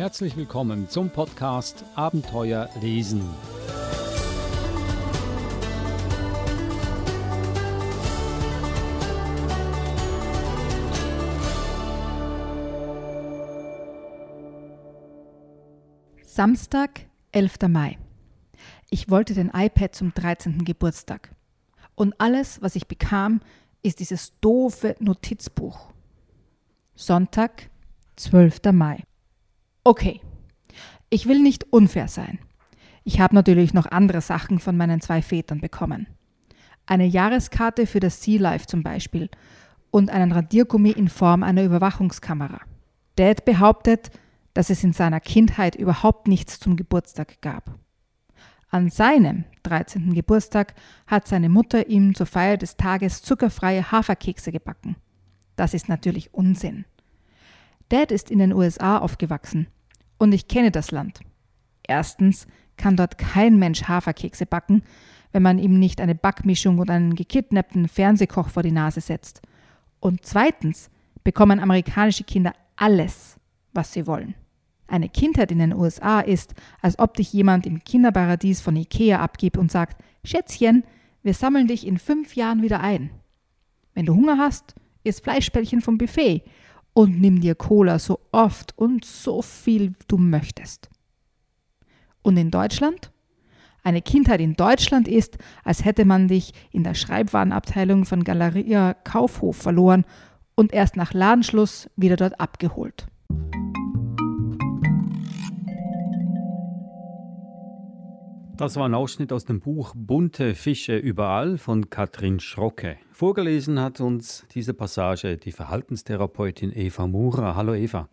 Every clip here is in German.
Herzlich willkommen zum Podcast Abenteuer lesen. Samstag, 11. Mai. Ich wollte den iPad zum 13. Geburtstag. Und alles, was ich bekam, ist dieses doofe Notizbuch. Sonntag, 12. Mai. Okay, ich will nicht unfair sein. Ich habe natürlich noch andere Sachen von meinen zwei Vätern bekommen. Eine Jahreskarte für das Sea Life zum Beispiel und einen Radiergummi in Form einer Überwachungskamera. Dad behauptet, dass es in seiner Kindheit überhaupt nichts zum Geburtstag gab. An seinem 13. Geburtstag hat seine Mutter ihm zur Feier des Tages zuckerfreie Haferkekse gebacken. Das ist natürlich Unsinn. Dad ist in den USA aufgewachsen und ich kenne das Land. Erstens kann dort kein Mensch Haferkekse backen, wenn man ihm nicht eine Backmischung oder einen gekidnappten Fernsehkoch vor die Nase setzt. Und zweitens bekommen amerikanische Kinder alles, was sie wollen. Eine Kindheit in den USA ist, als ob dich jemand im Kinderparadies von Ikea abgibt und sagt, Schätzchen, wir sammeln dich in fünf Jahren wieder ein. Wenn du Hunger hast, isst Fleischbällchen vom Buffet und nimm dir Cola so oft und so viel du möchtest. Und in Deutschland? Eine Kindheit in Deutschland ist, als hätte man dich in der Schreibwarenabteilung von Galeria Kaufhof verloren und erst nach Ladenschluss wieder dort abgeholt. Das war ein Ausschnitt aus dem Buch Bunte Fische überall von Katrin Schrocke. Vorgelesen hat uns diese Passage die Verhaltenstherapeutin Eva Mura. Hallo Eva.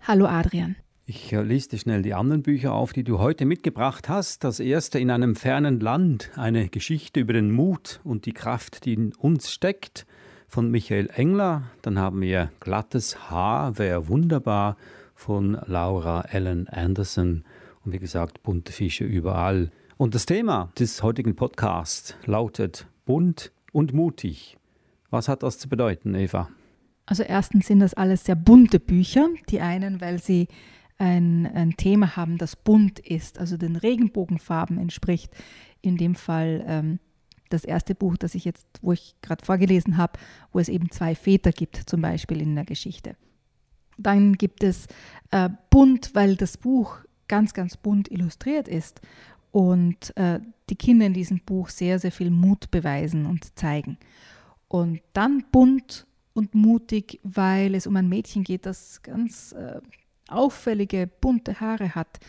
Hallo Adrian. Ich lese dir schnell die anderen Bücher auf, die du heute mitgebracht hast. Das erste in einem fernen Land, eine Geschichte über den Mut und die Kraft, die in uns steckt, von Michael Engler. Dann haben wir Glattes Haar, wäre wunderbar, von Laura Ellen Anderson. Wie gesagt, bunte Fische überall. Und das Thema des heutigen Podcasts lautet bunt und mutig. Was hat das zu bedeuten, Eva? Also erstens sind das alles sehr bunte Bücher. Die einen, weil sie ein, ein Thema haben, das bunt ist, also den Regenbogenfarben entspricht. In dem Fall ähm, das erste Buch, das ich jetzt, wo ich gerade vorgelesen habe, wo es eben zwei Väter gibt, zum Beispiel in der Geschichte. Dann gibt es äh, bunt, weil das Buch ganz, ganz bunt illustriert ist und äh, die Kinder in diesem Buch sehr, sehr viel Mut beweisen und zeigen. Und dann bunt und mutig, weil es um ein Mädchen geht, das ganz äh, auffällige, bunte Haare hat,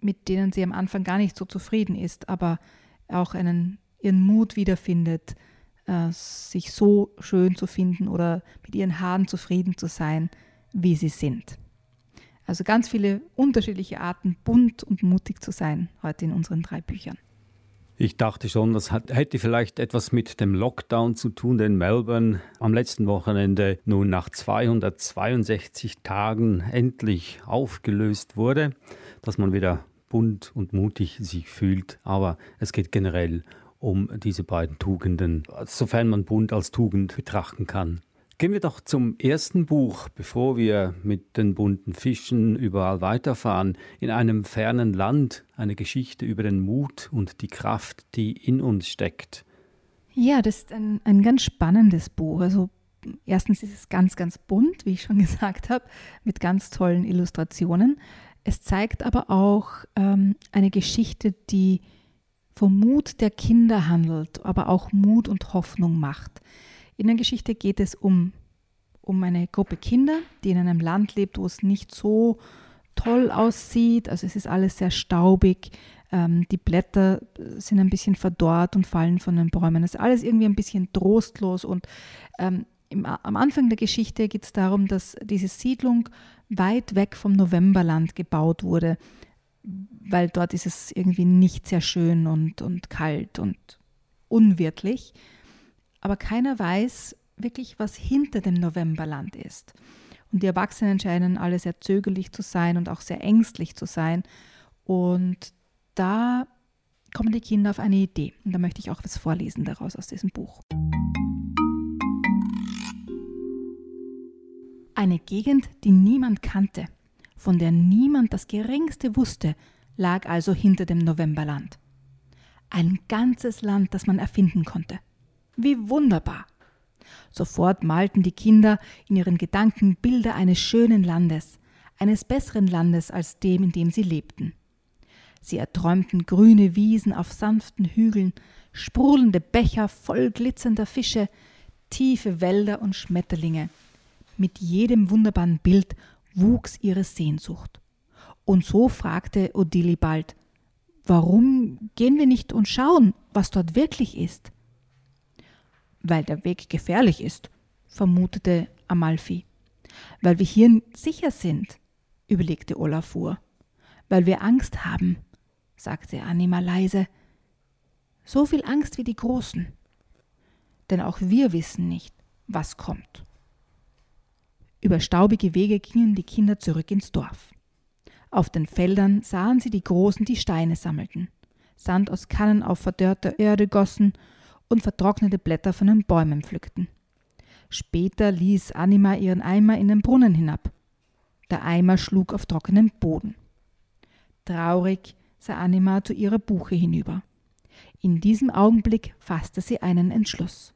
mit denen sie am Anfang gar nicht so zufrieden ist, aber auch einen, ihren Mut wiederfindet, äh, sich so schön zu finden oder mit ihren Haaren zufrieden zu sein, wie sie sind. Also ganz viele unterschiedliche Arten, bunt und mutig zu sein, heute in unseren drei Büchern. Ich dachte schon, das hätte vielleicht etwas mit dem Lockdown zu tun, den Melbourne am letzten Wochenende nun nach 262 Tagen endlich aufgelöst wurde, dass man wieder bunt und mutig sich fühlt. Aber es geht generell um diese beiden Tugenden, sofern man bunt als Tugend betrachten kann. Gehen wir doch zum ersten Buch, bevor wir mit den bunten Fischen überall weiterfahren. In einem fernen Land eine Geschichte über den Mut und die Kraft, die in uns steckt. Ja, das ist ein, ein ganz spannendes Buch. Also erstens ist es ganz, ganz bunt, wie ich schon gesagt habe, mit ganz tollen Illustrationen. Es zeigt aber auch ähm, eine Geschichte, die vom Mut der Kinder handelt, aber auch Mut und Hoffnung macht. In der Geschichte geht es um, um eine Gruppe Kinder, die in einem Land lebt, wo es nicht so toll aussieht. Also es ist alles sehr staubig. Ähm, die Blätter sind ein bisschen verdorrt und fallen von den Bäumen. Es ist alles irgendwie ein bisschen trostlos. Und ähm, im, am Anfang der Geschichte geht es darum, dass diese Siedlung weit weg vom Novemberland gebaut wurde, weil dort ist es irgendwie nicht sehr schön und, und kalt und unwirtlich aber keiner weiß wirklich, was hinter dem Novemberland ist. Und die Erwachsenen scheinen alle sehr zögerlich zu sein und auch sehr ängstlich zu sein. Und da kommen die Kinder auf eine Idee. Und da möchte ich auch was vorlesen daraus aus diesem Buch. Eine Gegend, die niemand kannte. von der niemand das geringste wusste, lag also hinter dem Novemberland. Ein ganzes Land, das man erfinden konnte. Wie wunderbar! Sofort malten die Kinder in ihren Gedanken Bilder eines schönen Landes, eines besseren Landes als dem, in dem sie lebten. Sie erträumten grüne Wiesen auf sanften Hügeln, sprudelnde Becher voll glitzernder Fische, tiefe Wälder und Schmetterlinge. Mit jedem wunderbaren Bild wuchs ihre Sehnsucht. Und so fragte Odili bald, warum gehen wir nicht und schauen, was dort wirklich ist? Weil der Weg gefährlich ist, vermutete Amalfi. Weil wir hier sicher sind, überlegte Olafur. Weil wir Angst haben, sagte Anima leise. So viel Angst wie die Großen. Denn auch wir wissen nicht, was kommt. Über staubige Wege gingen die Kinder zurück ins Dorf. Auf den Feldern sahen sie die Großen, die Steine sammelten, Sand aus Kannen auf verdörrte Erde gossen und vertrocknete Blätter von den Bäumen pflückten. Später ließ Anima ihren Eimer in den Brunnen hinab. Der Eimer schlug auf trockenem Boden. Traurig sah Anima zu ihrer Buche hinüber. In diesem Augenblick fasste sie einen Entschluss.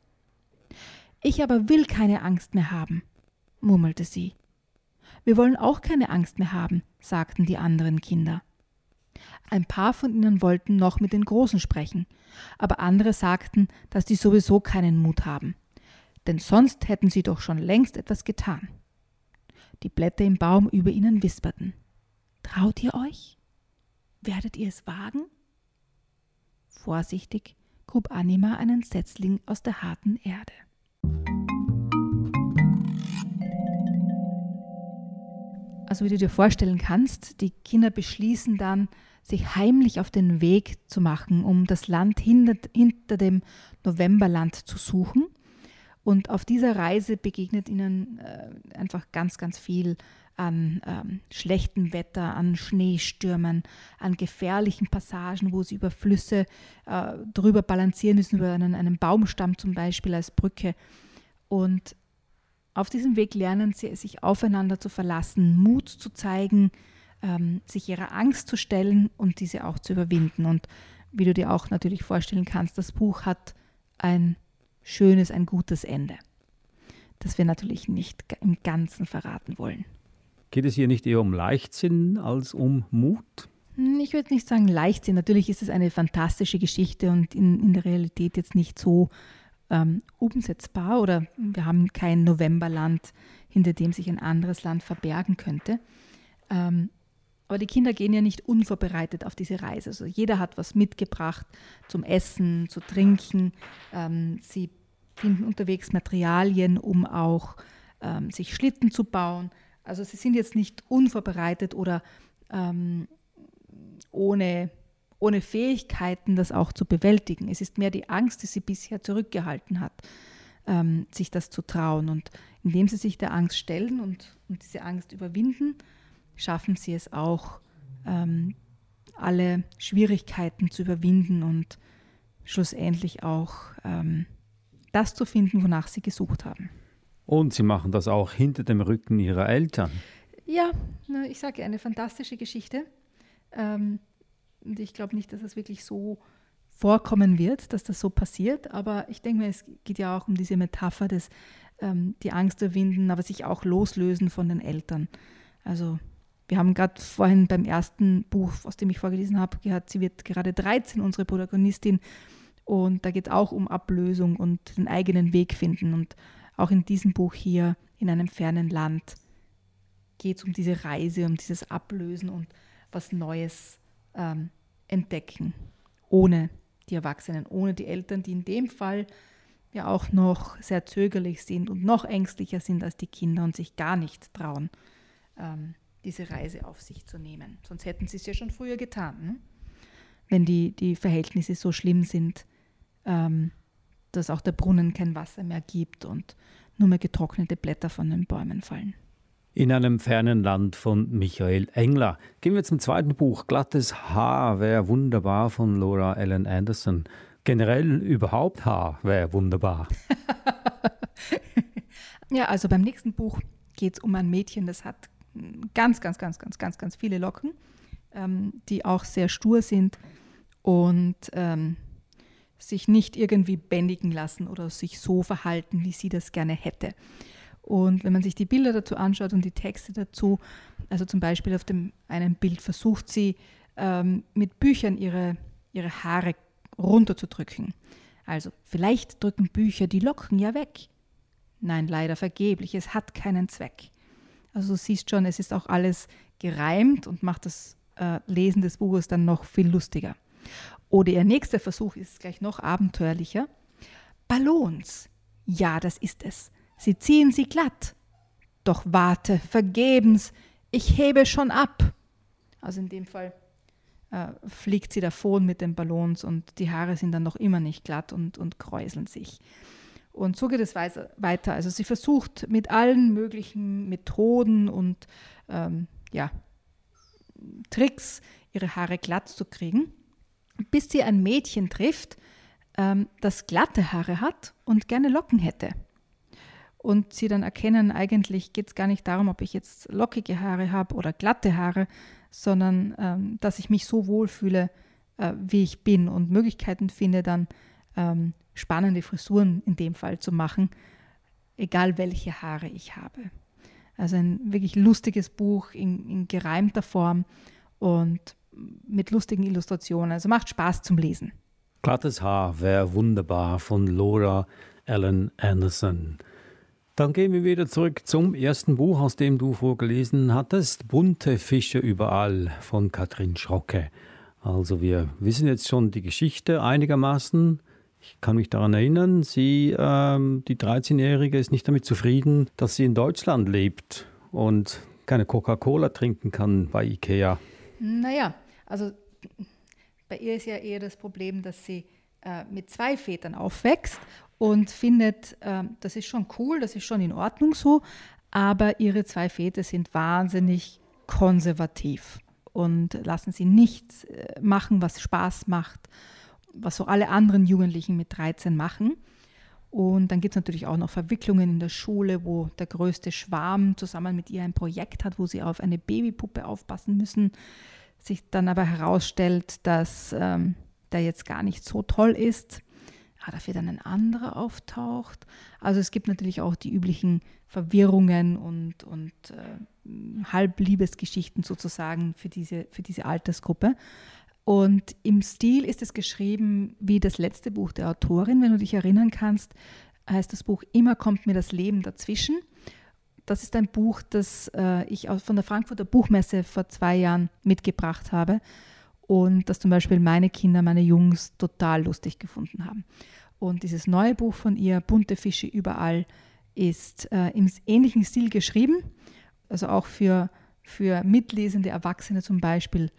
Ich aber will keine Angst mehr haben, murmelte sie. Wir wollen auch keine Angst mehr haben, sagten die anderen Kinder. Ein paar von ihnen wollten noch mit den Großen sprechen, aber andere sagten, dass sie sowieso keinen Mut haben, denn sonst hätten sie doch schon längst etwas getan. Die Blätter im Baum über ihnen wisperten. Traut ihr euch? Werdet ihr es wagen? Vorsichtig grub Anima einen Setzling aus der harten Erde. Also wie du dir vorstellen kannst, die Kinder beschließen dann, sich heimlich auf den Weg zu machen, um das Land hinter, hinter dem Novemberland zu suchen. Und auf dieser Reise begegnet ihnen äh, einfach ganz, ganz viel an ähm, schlechtem Wetter, an Schneestürmen, an gefährlichen Passagen, wo sie über Flüsse äh, drüber balancieren müssen, über einen, einen Baumstamm zum Beispiel als Brücke. Und auf diesem Weg lernen sie, sich aufeinander zu verlassen, Mut zu zeigen, ähm, sich ihrer Angst zu stellen und diese auch zu überwinden. Und wie du dir auch natürlich vorstellen kannst, das Buch hat ein schönes, ein gutes Ende, das wir natürlich nicht im Ganzen verraten wollen. Geht es hier nicht eher um Leichtsinn als um Mut? Hm, ich würde nicht sagen Leichtsinn. Natürlich ist es eine fantastische Geschichte und in, in der Realität jetzt nicht so ähm, umsetzbar oder wir haben kein Novemberland, hinter dem sich ein anderes Land verbergen könnte. Ähm, aber die Kinder gehen ja nicht unvorbereitet auf diese Reise. Also jeder hat was mitgebracht zum Essen, zu trinken. Ähm, sie finden unterwegs Materialien, um auch ähm, sich Schlitten zu bauen. Also sie sind jetzt nicht unvorbereitet oder ähm, ohne ohne Fähigkeiten, das auch zu bewältigen. Es ist mehr die Angst, die sie bisher zurückgehalten hat, ähm, sich das zu trauen. Und indem sie sich der Angst stellen und, und diese Angst überwinden, schaffen sie es auch, ähm, alle Schwierigkeiten zu überwinden und schlussendlich auch ähm, das zu finden, wonach sie gesucht haben. Und sie machen das auch hinter dem Rücken ihrer Eltern. Ja, ich sage eine fantastische Geschichte. Ähm, und ich glaube nicht, dass es wirklich so vorkommen wird, dass das so passiert. Aber ich denke mir, es geht ja auch um diese Metapher des ähm, die Angst überwinden, aber sich auch loslösen von den Eltern. Also wir haben gerade vorhin beim ersten Buch, aus dem ich vorgelesen habe, gehört, sie wird gerade 13, unsere Protagonistin. Und da geht es auch um Ablösung und den eigenen Weg finden. Und auch in diesem Buch hier, in einem fernen Land, geht es um diese Reise, um dieses Ablösen und was Neues ähm, entdecken, ohne die Erwachsenen, ohne die Eltern, die in dem Fall ja auch noch sehr zögerlich sind und noch ängstlicher sind als die Kinder und sich gar nicht trauen, ähm, diese Reise auf sich zu nehmen. Sonst hätten sie es ja schon früher getan, ne? wenn die, die Verhältnisse so schlimm sind, ähm, dass auch der Brunnen kein Wasser mehr gibt und nur mehr getrocknete Blätter von den Bäumen fallen. In einem fernen Land von Michael Engler. Gehen wir zum zweiten Buch. Glattes Haar wäre wunderbar von Laura Ellen Anderson. Generell überhaupt Haar wäre wunderbar. ja, also beim nächsten Buch geht es um ein Mädchen, das hat ganz, ganz, ganz, ganz, ganz, ganz viele Locken, ähm, die auch sehr stur sind und ähm, sich nicht irgendwie bändigen lassen oder sich so verhalten, wie sie das gerne hätte. Und wenn man sich die Bilder dazu anschaut und die Texte dazu, also zum Beispiel auf dem einen Bild versucht sie ähm, mit Büchern ihre, ihre Haare runterzudrücken. Also vielleicht drücken Bücher die Locken ja weg. Nein, leider vergeblich, es hat keinen Zweck. Also du siehst schon, es ist auch alles gereimt und macht das äh, Lesen des Buches dann noch viel lustiger. Oder ihr nächster Versuch ist gleich noch abenteuerlicher. Ballons. Ja, das ist es. Sie ziehen sie glatt. Doch warte, vergebens, ich hebe schon ab. Also in dem Fall äh, fliegt sie davon mit den Ballons und die Haare sind dann noch immer nicht glatt und, und kräuseln sich. Und so geht es weiter. Also sie versucht mit allen möglichen Methoden und ähm, ja, Tricks ihre Haare glatt zu kriegen, bis sie ein Mädchen trifft, ähm, das glatte Haare hat und gerne Locken hätte. Und sie dann erkennen, eigentlich geht es gar nicht darum, ob ich jetzt lockige Haare habe oder glatte Haare, sondern ähm, dass ich mich so wohlfühle, äh, wie ich bin und Möglichkeiten finde, dann ähm, spannende Frisuren in dem Fall zu machen, egal welche Haare ich habe. Also ein wirklich lustiges Buch in, in gereimter Form und mit lustigen Illustrationen. Also macht Spaß zum Lesen. Glattes Haar wäre wunderbar von Laura Ellen Anderson. Dann gehen wir wieder zurück zum ersten Buch, aus dem du vorgelesen hattest, Bunte Fische überall von Katrin Schrocke. Also wir wissen jetzt schon die Geschichte einigermaßen. Ich kann mich daran erinnern, sie, ähm, die 13-Jährige, ist nicht damit zufrieden, dass sie in Deutschland lebt und keine Coca-Cola trinken kann bei Ikea. Naja, also bei ihr ist ja eher das Problem, dass sie äh, mit zwei Vätern aufwächst und findet, äh, das ist schon cool, das ist schon in Ordnung so, aber ihre zwei Väter sind wahnsinnig konservativ und lassen sie nichts äh, machen, was Spaß macht was so alle anderen Jugendlichen mit 13 machen. Und dann gibt es natürlich auch noch Verwicklungen in der Schule, wo der größte Schwarm zusammen mit ihr ein Projekt hat, wo sie auf eine Babypuppe aufpassen müssen. Sich dann aber herausstellt, dass ähm, der jetzt gar nicht so toll ist. Ah, dafür dann ein anderer auftaucht. Also es gibt natürlich auch die üblichen Verwirrungen und, und äh, Halbliebesgeschichten sozusagen für diese, für diese Altersgruppe. Und im Stil ist es geschrieben wie das letzte Buch der Autorin. Wenn du dich erinnern kannst, heißt das Buch Immer kommt mir das Leben dazwischen. Das ist ein Buch, das äh, ich von der Frankfurter Buchmesse vor zwei Jahren mitgebracht habe und das zum Beispiel meine Kinder, meine Jungs total lustig gefunden haben. Und dieses neue Buch von ihr, Bunte Fische überall, ist äh, im ähnlichen Stil geschrieben, also auch für, für mitlesende Erwachsene zum Beispiel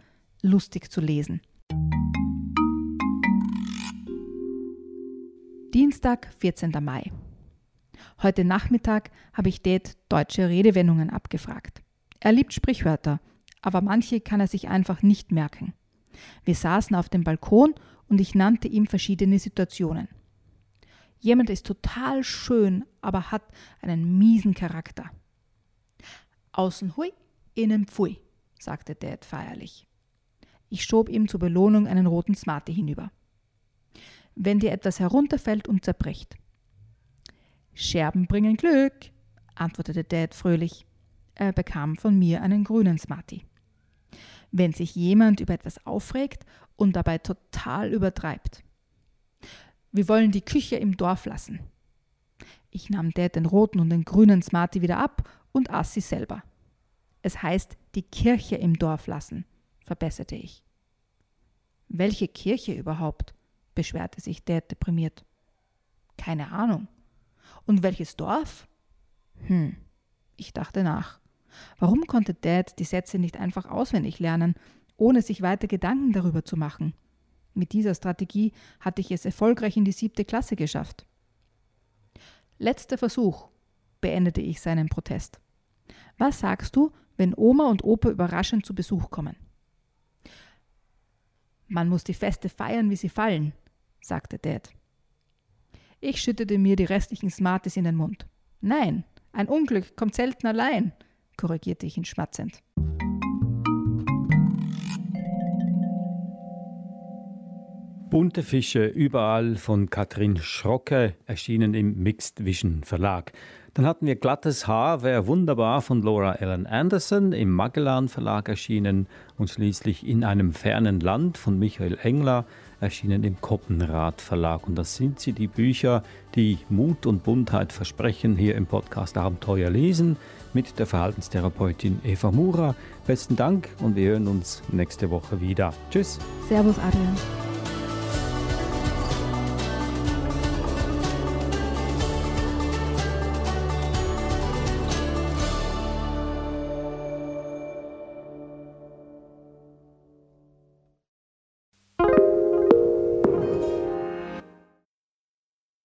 lustig zu lesen. Dienstag, 14. Mai. Heute Nachmittag habe ich Dad deutsche Redewendungen abgefragt. Er liebt Sprichwörter, aber manche kann er sich einfach nicht merken. Wir saßen auf dem Balkon und ich nannte ihm verschiedene Situationen. Jemand ist total schön, aber hat einen miesen Charakter. Außen hui, innen pfui, sagte Dad feierlich. Ich schob ihm zur Belohnung einen roten Smarty hinüber. Wenn dir etwas herunterfällt und zerbricht. Scherben bringen Glück, antwortete Dad fröhlich. Er bekam von mir einen grünen Smarty. Wenn sich jemand über etwas aufregt und dabei total übertreibt. Wir wollen die Küche im Dorf lassen. Ich nahm Dad den roten und den grünen Smarty wieder ab und aß sie selber. Es heißt die Kirche im Dorf lassen verbesserte ich. Welche Kirche überhaupt? beschwerte sich Dad deprimiert. Keine Ahnung. Und welches Dorf? Hm, ich dachte nach. Warum konnte Dad die Sätze nicht einfach auswendig lernen, ohne sich weiter Gedanken darüber zu machen? Mit dieser Strategie hatte ich es erfolgreich in die siebte Klasse geschafft. Letzter Versuch, beendete ich seinen Protest. Was sagst du, wenn Oma und Opa überraschend zu Besuch kommen? Man muss die Feste feiern, wie sie fallen, sagte Dad. Ich schüttete mir die restlichen Smarties in den Mund. Nein, ein Unglück kommt selten allein, korrigierte ich ihn schmatzend. Bunte Fische überall von Katrin Schrocke, erschienen im Mixed Vision Verlag. Dann hatten wir Glattes Haar, wäre wunderbar von Laura Ellen Anderson im Magellan Verlag erschienen und schließlich In einem fernen Land von Michael Engler erschienen im Koppenrad Verlag. Und das sind sie, die Bücher, die Mut und Buntheit versprechen, hier im Podcast Abenteuer lesen mit der Verhaltenstherapeutin Eva Mura. Besten Dank und wir hören uns nächste Woche wieder. Tschüss. Servus, Adrian.